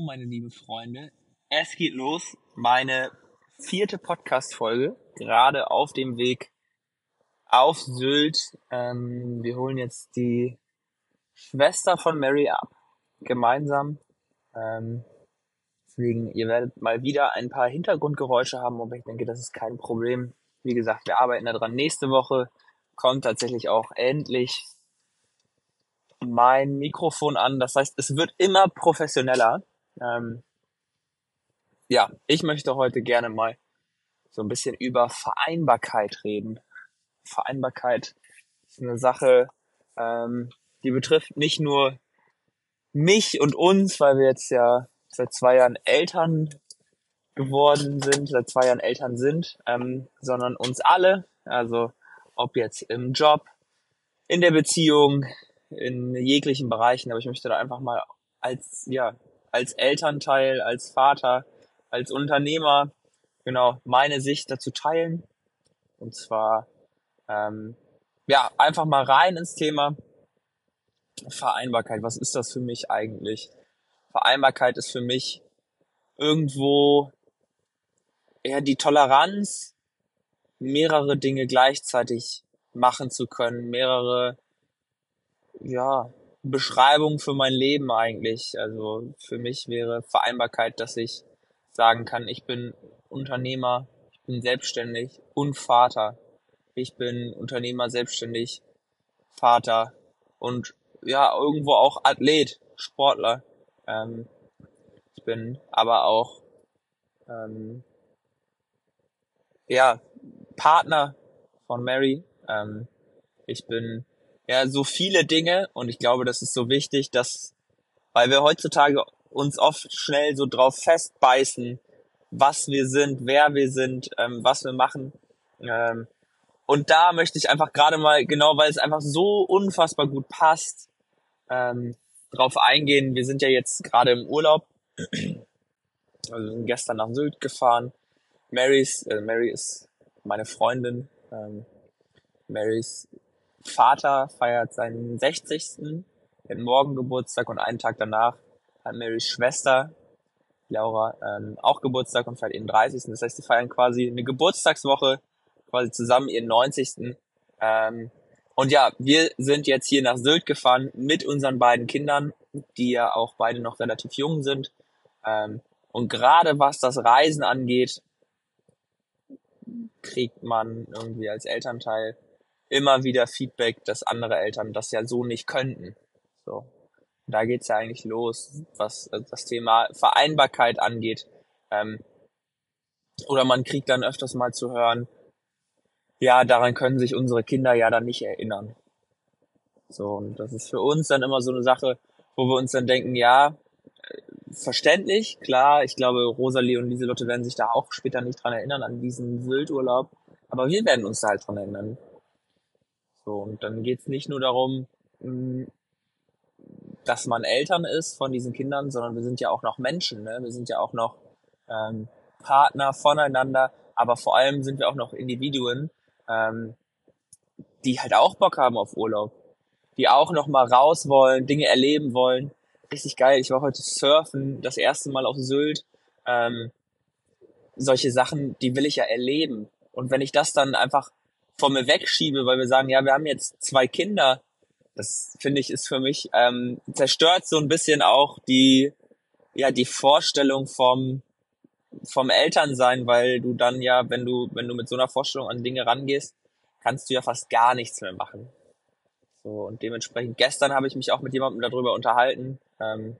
meine lieben Freunde. Es geht los. Meine vierte Podcast-Folge. Gerade auf dem Weg auf Sylt. Ähm, wir holen jetzt die Schwester von Mary ab. Gemeinsam. Ähm, deswegen, ihr werdet mal wieder ein paar Hintergrundgeräusche haben, aber ich denke, das ist kein Problem. Wie gesagt, wir arbeiten daran. Nächste Woche kommt tatsächlich auch endlich mein Mikrofon an. Das heißt, es wird immer professioneller. Ähm, ja, ich möchte heute gerne mal so ein bisschen über Vereinbarkeit reden. Vereinbarkeit ist eine Sache, ähm, die betrifft nicht nur mich und uns, weil wir jetzt ja seit zwei Jahren Eltern geworden sind, seit zwei Jahren Eltern sind, ähm, sondern uns alle. Also ob jetzt im Job, in der Beziehung, in jeglichen Bereichen. Aber ich möchte da einfach mal als ja als Elternteil, als Vater, als Unternehmer genau meine Sicht dazu teilen. Und zwar ähm, ja einfach mal rein ins Thema Vereinbarkeit. Was ist das für mich eigentlich? Vereinbarkeit ist für mich irgendwo eher die Toleranz, mehrere Dinge gleichzeitig machen zu können, mehrere ja, Beschreibungen für mein Leben eigentlich. Also für mich wäre Vereinbarkeit, dass ich sagen kann, ich bin Unternehmer, ich bin selbstständig und Vater. Ich bin Unternehmer, selbstständig, Vater und ja, irgendwo auch Athlet, Sportler. Ähm, ich bin aber auch ähm, ja Partner von Mary. Ähm, ich bin ja so viele Dinge und ich glaube, das ist so wichtig, dass weil wir heutzutage uns oft schnell so drauf festbeißen, was wir sind, wer wir sind, ähm, was wir machen. Ähm, und da möchte ich einfach gerade mal, genau weil es einfach so unfassbar gut passt, ähm, drauf eingehen. Wir sind ja jetzt gerade im Urlaub. Also sind gestern nach Sylt gefahren. Marys, äh, Mary ist meine Freundin. Ähm, Marys Vater feiert seinen 60. Den Morgen Geburtstag und einen Tag danach hat Marys Schwester Laura ähm, auch Geburtstag und feiert ihren 30. Das heißt, sie feiern quasi eine Geburtstagswoche, quasi zusammen ihren 90. Ähm, und ja, wir sind jetzt hier nach Sylt gefahren mit unseren beiden Kindern, die ja auch beide noch relativ jung sind. Ähm, und gerade was das Reisen angeht, kriegt man irgendwie als Elternteil immer wieder Feedback, dass andere Eltern das ja so nicht könnten. So. Da geht's ja eigentlich los, was das Thema Vereinbarkeit angeht. Ähm, oder man kriegt dann öfters mal zu hören, ja, daran können sich unsere Kinder ja dann nicht erinnern. So, und das ist für uns dann immer so eine Sache, wo wir uns dann denken, ja, verständlich, klar, ich glaube, Rosalie und Lieselotte werden sich da auch später nicht dran erinnern, an diesen Wildurlaub, aber wir werden uns da halt dran erinnern. So, und dann geht's nicht nur darum, hm, dass man Eltern ist von diesen Kindern, sondern wir sind ja auch noch Menschen, ne? wir sind ja auch noch ähm, Partner voneinander, aber vor allem sind wir auch noch Individuen, ähm, die halt auch Bock haben auf Urlaub, die auch noch mal raus wollen, Dinge erleben wollen. Richtig geil. Ich war heute surfen, das erste Mal auf Sylt. Ähm, solche Sachen, die will ich ja erleben. Und wenn ich das dann einfach von mir wegschiebe, weil wir sagen, ja, wir haben jetzt zwei Kinder, das finde ich ist für mich ähm, zerstört so ein bisschen auch die ja die Vorstellung vom vom Elternsein, weil du dann ja, wenn du wenn du mit so einer Vorstellung an Dinge rangehst, kannst du ja fast gar nichts mehr machen. So und dementsprechend gestern habe ich mich auch mit jemandem darüber unterhalten ähm,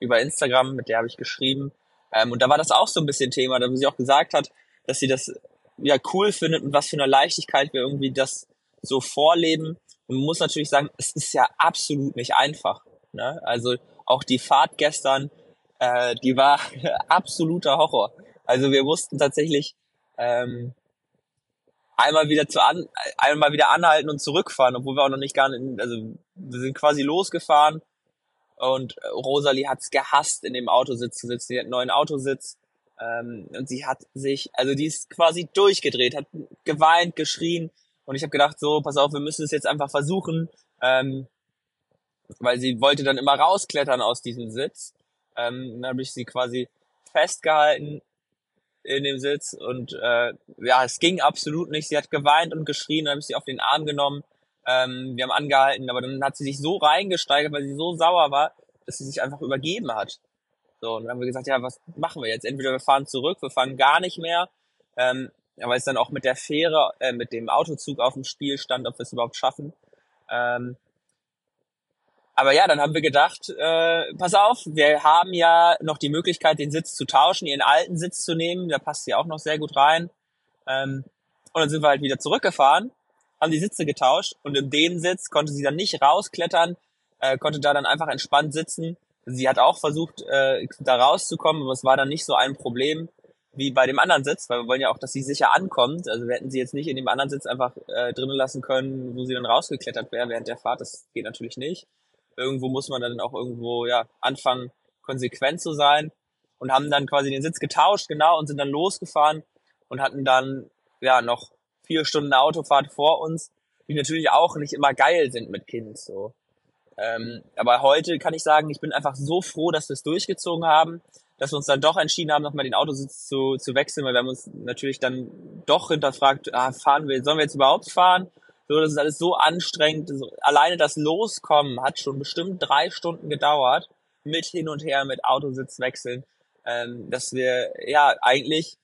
über Instagram, mit der habe ich geschrieben ähm, und da war das auch so ein bisschen Thema, da sie auch gesagt hat, dass sie das ja cool findet und was für eine Leichtigkeit wir irgendwie das so vorleben. Und man muss natürlich sagen, es ist ja absolut nicht einfach. Ne? Also auch die Fahrt gestern, äh, die war absoluter Horror. Also wir mussten tatsächlich ähm, einmal wieder zu an, einmal wieder anhalten und zurückfahren, obwohl wir auch noch nicht gar nicht, also wir sind quasi losgefahren und Rosalie hat's gehasst, in dem Autositz zu sitzen. Die hat einen neuen Autositz ähm, und sie hat sich, also die ist quasi durchgedreht, hat geweint, geschrien. Und ich habe gedacht, so, pass auf, wir müssen es jetzt einfach versuchen, ähm, weil sie wollte dann immer rausklettern aus diesem Sitz. Ähm, dann habe ich sie quasi festgehalten in dem Sitz und äh, ja, es ging absolut nicht. Sie hat geweint und geschrien, dann habe ich sie auf den Arm genommen. Ähm, wir haben angehalten, aber dann hat sie sich so reingesteigert, weil sie so sauer war, dass sie sich einfach übergeben hat. So, und dann haben wir gesagt, ja, was machen wir jetzt? Entweder wir fahren zurück, wir fahren gar nicht mehr, ähm, weil es dann auch mit der Fähre, äh, mit dem Autozug auf dem Spiel stand, ob wir es überhaupt schaffen. Ähm, aber ja, dann haben wir gedacht, äh, pass auf, wir haben ja noch die Möglichkeit, den Sitz zu tauschen, ihren alten Sitz zu nehmen, da passt sie auch noch sehr gut rein. Ähm, und dann sind wir halt wieder zurückgefahren, haben die Sitze getauscht und in dem Sitz konnte sie dann nicht rausklettern, äh, konnte da dann einfach entspannt sitzen. Sie hat auch versucht, äh, da rauszukommen, aber es war dann nicht so ein Problem wie bei dem anderen Sitz, weil wir wollen ja auch, dass sie sicher ankommt. Also wir hätten sie jetzt nicht in dem anderen Sitz einfach äh, drinnen lassen können, wo sie dann rausgeklettert wäre während der Fahrt. Das geht natürlich nicht irgendwo muss man dann auch irgendwo ja anfangen, konsequent zu sein und haben dann quasi den Sitz getauscht, genau, und sind dann losgefahren und hatten dann ja noch vier Stunden Autofahrt vor uns, die natürlich auch nicht immer geil sind mit Kind. So. Ähm, aber heute kann ich sagen, ich bin einfach so froh, dass wir es durchgezogen haben, dass wir uns dann doch entschieden haben, nochmal den Autositz zu, zu wechseln, weil wir haben uns natürlich dann doch hinterfragt, ah, fahren wir, sollen wir jetzt überhaupt fahren? So, das ist alles so anstrengend. Alleine das Loskommen hat schon bestimmt drei Stunden gedauert, mit hin und her, mit Autositz wechseln, ähm, dass wir ja eigentlich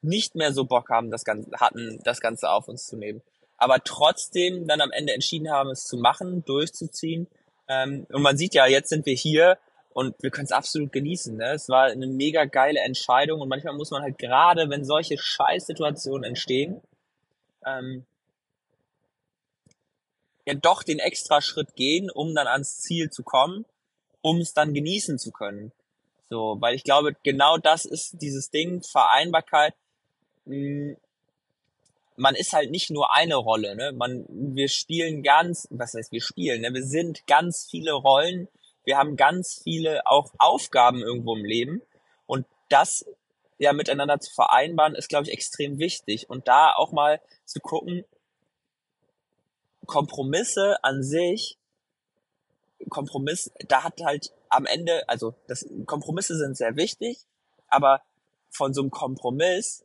nicht mehr so Bock haben, das Ganze, hatten, das Ganze auf uns zu nehmen. Aber trotzdem dann am Ende entschieden haben, es zu machen, durchzuziehen. Ähm, und man sieht ja, jetzt sind wir hier und wir können es absolut genießen. Ne? Es war eine mega geile Entscheidung und manchmal muss man halt gerade, wenn solche Scheißsituationen entstehen, ähm, ja doch den extra Schritt gehen, um dann ans Ziel zu kommen, um es dann genießen zu können. So, weil ich glaube, genau das ist dieses Ding, Vereinbarkeit. Hm, man ist halt nicht nur eine Rolle, ne? Man, wir spielen ganz, was heißt wir spielen, ne? Wir sind ganz viele Rollen. Wir haben ganz viele auch Aufgaben irgendwo im Leben. Und das ja miteinander zu vereinbaren, ist, glaube ich, extrem wichtig. Und da auch mal zu gucken, Kompromisse an sich, Kompromiss, da hat halt am Ende, also das, Kompromisse sind sehr wichtig, aber von so einem Kompromiss,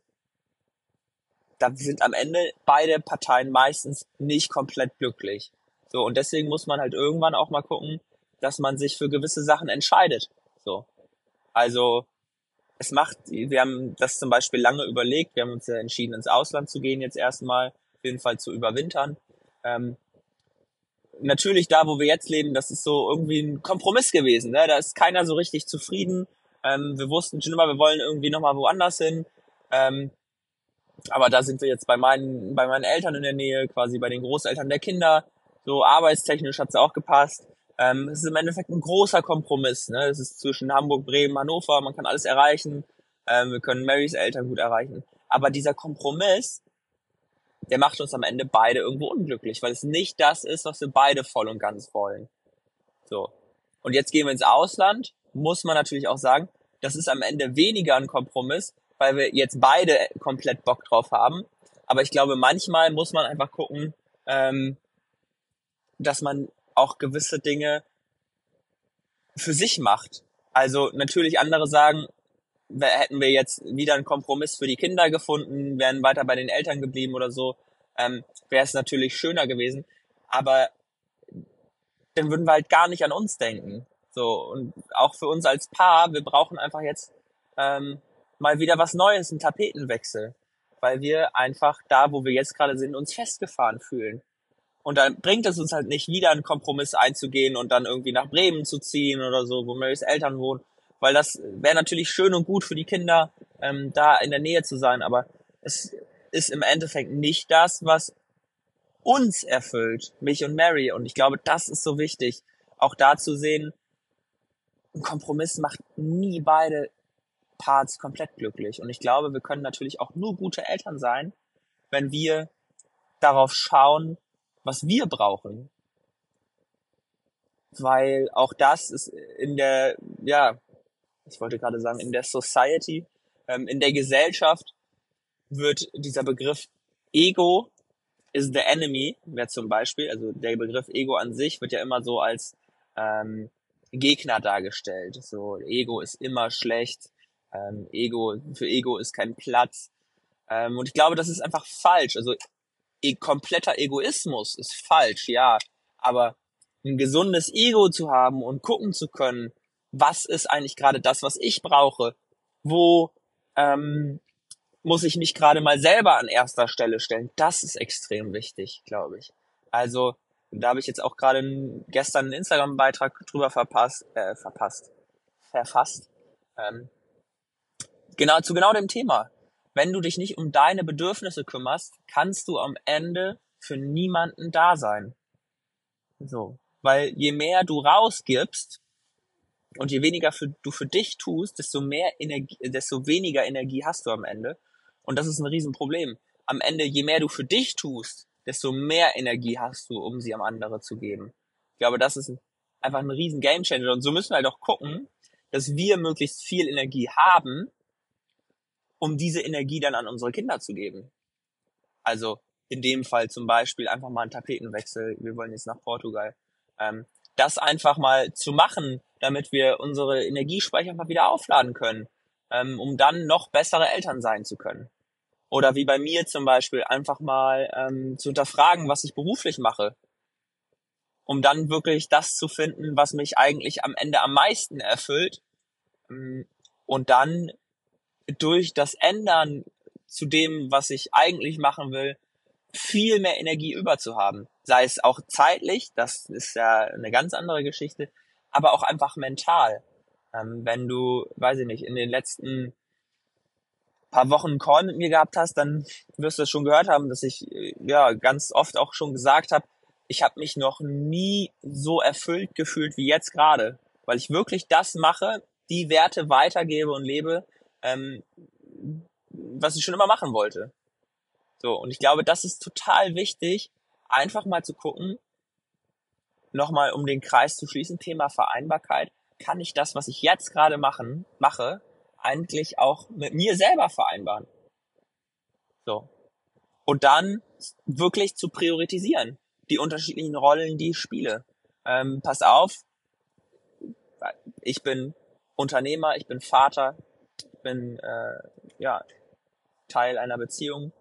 da sind am Ende beide Parteien meistens nicht komplett glücklich. So, und deswegen muss man halt irgendwann auch mal gucken, dass man sich für gewisse Sachen entscheidet. So. Also, es macht, wir haben das zum Beispiel lange überlegt, wir haben uns ja entschieden, ins Ausland zu gehen jetzt erstmal, auf jeden Fall zu überwintern. Ähm, natürlich da, wo wir jetzt leben, das ist so irgendwie ein Kompromiss gewesen. Ne? Da ist keiner so richtig zufrieden. Ähm, wir wussten schon immer, wir wollen irgendwie nochmal woanders hin. Ähm, aber da sind wir jetzt bei meinen, bei meinen Eltern in der Nähe, quasi bei den Großeltern der Kinder. So arbeitstechnisch hat's auch gepasst. Ähm, es ist im Endeffekt ein großer Kompromiss. Ne? Es ist zwischen Hamburg, Bremen, Hannover. Man kann alles erreichen. Ähm, wir können Marys Eltern gut erreichen. Aber dieser Kompromiss, der macht uns am Ende beide irgendwo unglücklich, weil es nicht das ist, was wir beide voll und ganz wollen. So. Und jetzt gehen wir ins Ausland, muss man natürlich auch sagen, das ist am Ende weniger ein Kompromiss, weil wir jetzt beide komplett Bock drauf haben. Aber ich glaube, manchmal muss man einfach gucken, ähm, dass man auch gewisse Dinge für sich macht. Also natürlich andere sagen, hätten wir jetzt wieder einen Kompromiss für die Kinder gefunden, wären weiter bei den Eltern geblieben oder so, ähm, wäre es natürlich schöner gewesen. Aber dann würden wir halt gar nicht an uns denken. So, und auch für uns als Paar, wir brauchen einfach jetzt ähm, mal wieder was Neues, einen Tapetenwechsel. Weil wir einfach da, wo wir jetzt gerade sind, uns festgefahren fühlen. Und dann bringt es uns halt nicht wieder einen Kompromiss einzugehen und dann irgendwie nach Bremen zu ziehen oder so, wo Marys Eltern wohnen weil das wäre natürlich schön und gut für die Kinder, ähm, da in der Nähe zu sein, aber es ist im Endeffekt nicht das, was uns erfüllt, mich und Mary. Und ich glaube, das ist so wichtig, auch da zu sehen, ein Kompromiss macht nie beide Parts komplett glücklich. Und ich glaube, wir können natürlich auch nur gute Eltern sein, wenn wir darauf schauen, was wir brauchen. Weil auch das ist in der, ja, ich wollte gerade sagen, in der Society, ähm, in der Gesellschaft wird dieser Begriff Ego is the enemy, wäre zum Beispiel, also der Begriff Ego an sich wird ja immer so als ähm, Gegner dargestellt. So, Ego ist immer schlecht, ähm, Ego, für Ego ist kein Platz. Ähm, und ich glaube, das ist einfach falsch. Also e kompletter Egoismus ist falsch, ja. Aber ein gesundes Ego zu haben und gucken zu können, was ist eigentlich gerade das, was ich brauche? Wo ähm, muss ich mich gerade mal selber an erster Stelle stellen? Das ist extrem wichtig, glaube ich. Also da habe ich jetzt auch gerade gestern einen Instagram-Beitrag drüber verpasst, äh, verpasst, verfasst. Ähm, genau zu genau dem Thema. Wenn du dich nicht um deine Bedürfnisse kümmerst, kannst du am Ende für niemanden da sein. So, weil je mehr du rausgibst und je weniger für, du für dich tust, desto mehr Energie, desto weniger Energie hast du am Ende. Und das ist ein Riesenproblem. Am Ende, je mehr du für dich tust, desto mehr Energie hast du, um sie am andere zu geben. Ich glaube, das ist einfach ein riesen Gamechanger. Und so müssen wir halt auch gucken, dass wir möglichst viel Energie haben, um diese Energie dann an unsere Kinder zu geben. Also in dem Fall zum Beispiel einfach mal einen Tapetenwechsel. Wir wollen jetzt nach Portugal. Ähm, das einfach mal zu machen, damit wir unsere Energiespeicher mal wieder aufladen können, ähm, um dann noch bessere Eltern sein zu können. Oder wie bei mir zum Beispiel einfach mal ähm, zu hinterfragen, was ich beruflich mache. Um dann wirklich das zu finden, was mich eigentlich am Ende am meisten erfüllt. Ähm, und dann durch das Ändern zu dem, was ich eigentlich machen will, viel mehr Energie über zu haben. Sei es auch zeitlich, das ist ja eine ganz andere Geschichte, aber auch einfach mental. Ähm, wenn du, weiß ich nicht, in den letzten paar Wochen einen Call mit mir gehabt hast, dann wirst du es schon gehört haben, dass ich äh, ja ganz oft auch schon gesagt habe, ich habe mich noch nie so erfüllt gefühlt wie jetzt gerade, weil ich wirklich das mache, die Werte weitergebe und lebe, ähm, was ich schon immer machen wollte. So, und ich glaube, das ist total wichtig, einfach mal zu gucken, nochmal um den Kreis zu schließen, Thema Vereinbarkeit, kann ich das, was ich jetzt gerade machen, mache, eigentlich auch mit mir selber vereinbaren. So. Und dann wirklich zu priorisieren, die unterschiedlichen Rollen, die ich spiele. Ähm, pass auf, ich bin Unternehmer, ich bin Vater, bin äh, ja Teil einer Beziehung,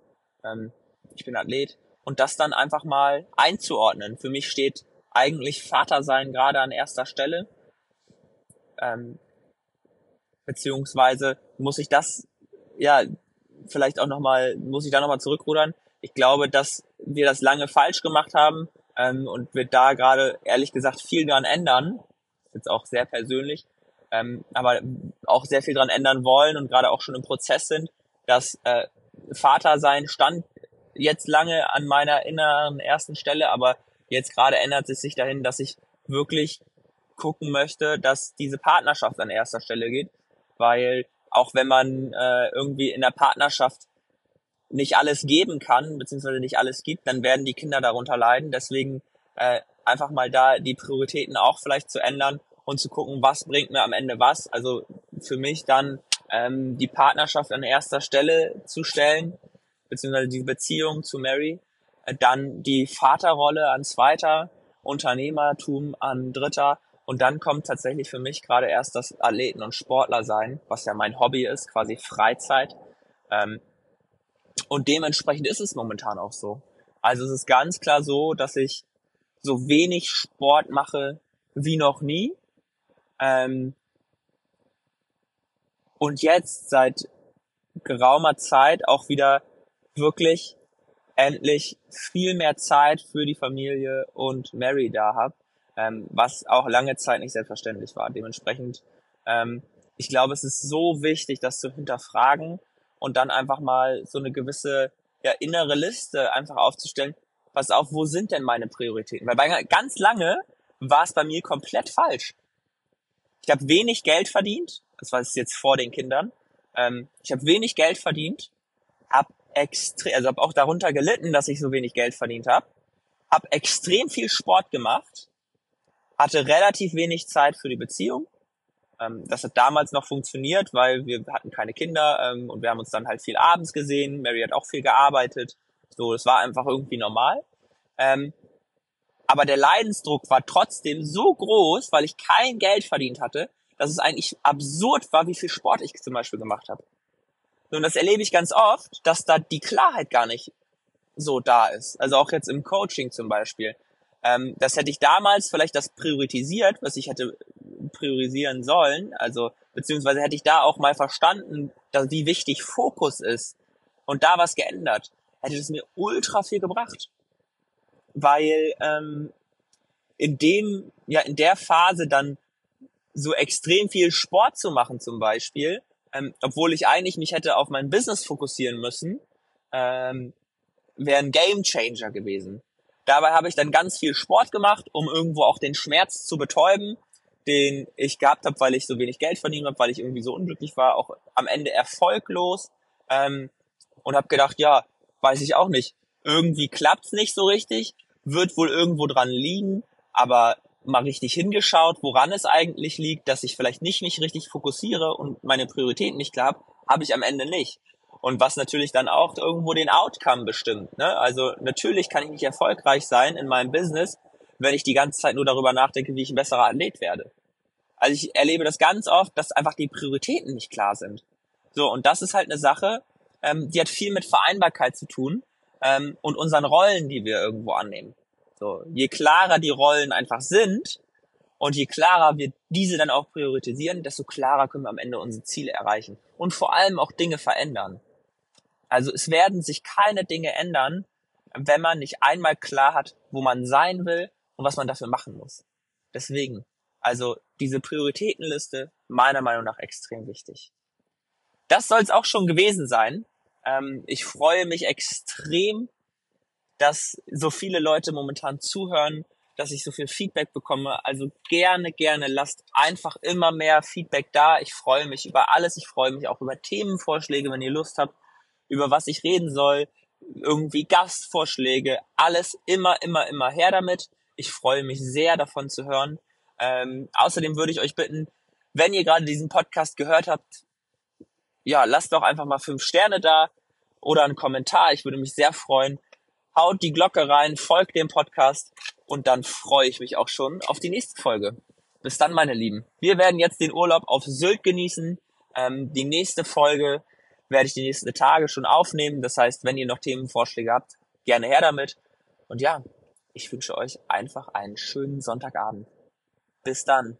ähm, ich bin Athlet und das dann einfach mal einzuordnen. Für mich steht eigentlich Vater sein gerade an erster Stelle. Ähm, beziehungsweise muss ich das, ja, vielleicht auch nochmal, muss ich da nochmal zurückrudern. Ich glaube, dass wir das lange falsch gemacht haben ähm, und wir da gerade, ehrlich gesagt, viel dran ändern. Jetzt auch sehr persönlich, ähm, aber auch sehr viel dran ändern wollen und gerade auch schon im Prozess sind, dass äh, Vater sein stand jetzt lange an meiner inneren ersten Stelle, aber jetzt gerade ändert es sich dahin, dass ich wirklich gucken möchte, dass diese Partnerschaft an erster Stelle geht weil auch wenn man äh, irgendwie in der Partnerschaft nicht alles geben kann, beziehungsweise nicht alles gibt, dann werden die Kinder darunter leiden. Deswegen äh, einfach mal da die Prioritäten auch vielleicht zu ändern und zu gucken, was bringt mir am Ende was. Also für mich dann ähm, die Partnerschaft an erster Stelle zu stellen, beziehungsweise die Beziehung zu Mary, äh, dann die Vaterrolle an zweiter, Unternehmertum an dritter und dann kommt tatsächlich für mich gerade erst das Athleten- und Sportler sein, was ja mein Hobby ist, quasi Freizeit. Ähm, und dementsprechend ist es momentan auch so. Also es ist ganz klar so, dass ich so wenig Sport mache wie noch nie. Ähm, und jetzt seit geraumer Zeit auch wieder wirklich endlich viel mehr Zeit für die Familie und Mary da habe ähm, was auch lange Zeit nicht selbstverständlich war. Dementsprechend, ähm, ich glaube, es ist so wichtig, das zu hinterfragen und dann einfach mal so eine gewisse ja, innere Liste einfach aufzustellen. Pass auf, wo sind denn meine Prioritäten? Weil bei, ganz lange war es bei mir komplett falsch. Ich habe wenig Geld verdient, das war jetzt vor den Kindern. Ähm, ich habe wenig Geld verdient, habe extrem, also habe auch darunter gelitten, dass ich so wenig Geld verdient habe, habe extrem viel Sport gemacht, hatte relativ wenig Zeit für die Beziehung. Ähm, das hat damals noch funktioniert, weil wir hatten keine Kinder ähm, und wir haben uns dann halt viel abends gesehen. Mary hat auch viel gearbeitet. So, das war einfach irgendwie normal. Ähm, Aber der Leidensdruck war trotzdem so groß, weil ich kein Geld verdient hatte, dass es eigentlich absurd war, wie viel Sport ich zum Beispiel gemacht habe. Und das erlebe ich ganz oft, dass da die Klarheit gar nicht so da ist. Also auch jetzt im Coaching zum Beispiel. Ähm, das hätte ich damals vielleicht das priorisiert, was ich hätte priorisieren sollen. Also beziehungsweise hätte ich da auch mal verstanden, dass, wie wichtig Fokus ist und da was geändert, hätte es mir ultra viel gebracht. Weil ähm, in dem, ja, in der Phase dann so extrem viel Sport zu machen zum Beispiel, ähm, obwohl ich eigentlich mich hätte auf mein Business fokussieren müssen, ähm, wäre ein Game Changer gewesen. Dabei habe ich dann ganz viel Sport gemacht, um irgendwo auch den Schmerz zu betäuben, den ich gehabt habe, weil ich so wenig Geld verdient habe, weil ich irgendwie so unglücklich war, auch am Ende erfolglos. Ähm, und habe gedacht, ja, weiß ich auch nicht. Irgendwie klappt's nicht so richtig, wird wohl irgendwo dran liegen, aber mal richtig hingeschaut, woran es eigentlich liegt, dass ich vielleicht nicht mich richtig fokussiere und meine Prioritäten nicht klar habe, habe ich am Ende nicht. Und was natürlich dann auch irgendwo den Outcome bestimmt. Ne? Also natürlich kann ich nicht erfolgreich sein in meinem Business, wenn ich die ganze Zeit nur darüber nachdenke, wie ich ein besserer Athlet werde. Also ich erlebe das ganz oft, dass einfach die Prioritäten nicht klar sind. So, und das ist halt eine Sache, ähm, die hat viel mit Vereinbarkeit zu tun ähm, und unseren Rollen, die wir irgendwo annehmen. So, je klarer die Rollen einfach sind und je klarer wir diese dann auch priorisieren, desto klarer können wir am Ende unsere Ziele erreichen und vor allem auch Dinge verändern. Also es werden sich keine Dinge ändern, wenn man nicht einmal klar hat, wo man sein will und was man dafür machen muss. Deswegen, also diese Prioritätenliste meiner Meinung nach extrem wichtig. Das soll es auch schon gewesen sein. Ähm, ich freue mich extrem, dass so viele Leute momentan zuhören, dass ich so viel Feedback bekomme. Also gerne, gerne lasst einfach immer mehr Feedback da. Ich freue mich über alles. Ich freue mich auch über Themenvorschläge, wenn ihr Lust habt, über was ich reden soll. Irgendwie Gastvorschläge. Alles immer, immer, immer her damit. Ich freue mich sehr davon zu hören. Ähm, außerdem würde ich euch bitten, wenn ihr gerade diesen Podcast gehört habt, ja, lasst doch einfach mal fünf Sterne da oder einen Kommentar. Ich würde mich sehr freuen. Haut die Glocke rein, folgt dem Podcast und dann freue ich mich auch schon auf die nächste Folge. Bis dann, meine Lieben. Wir werden jetzt den Urlaub auf Sylt genießen. Ähm, die nächste Folge werde ich die nächsten Tage schon aufnehmen. Das heißt, wenn ihr noch Themenvorschläge habt, gerne her damit. Und ja, ich wünsche euch einfach einen schönen Sonntagabend. Bis dann.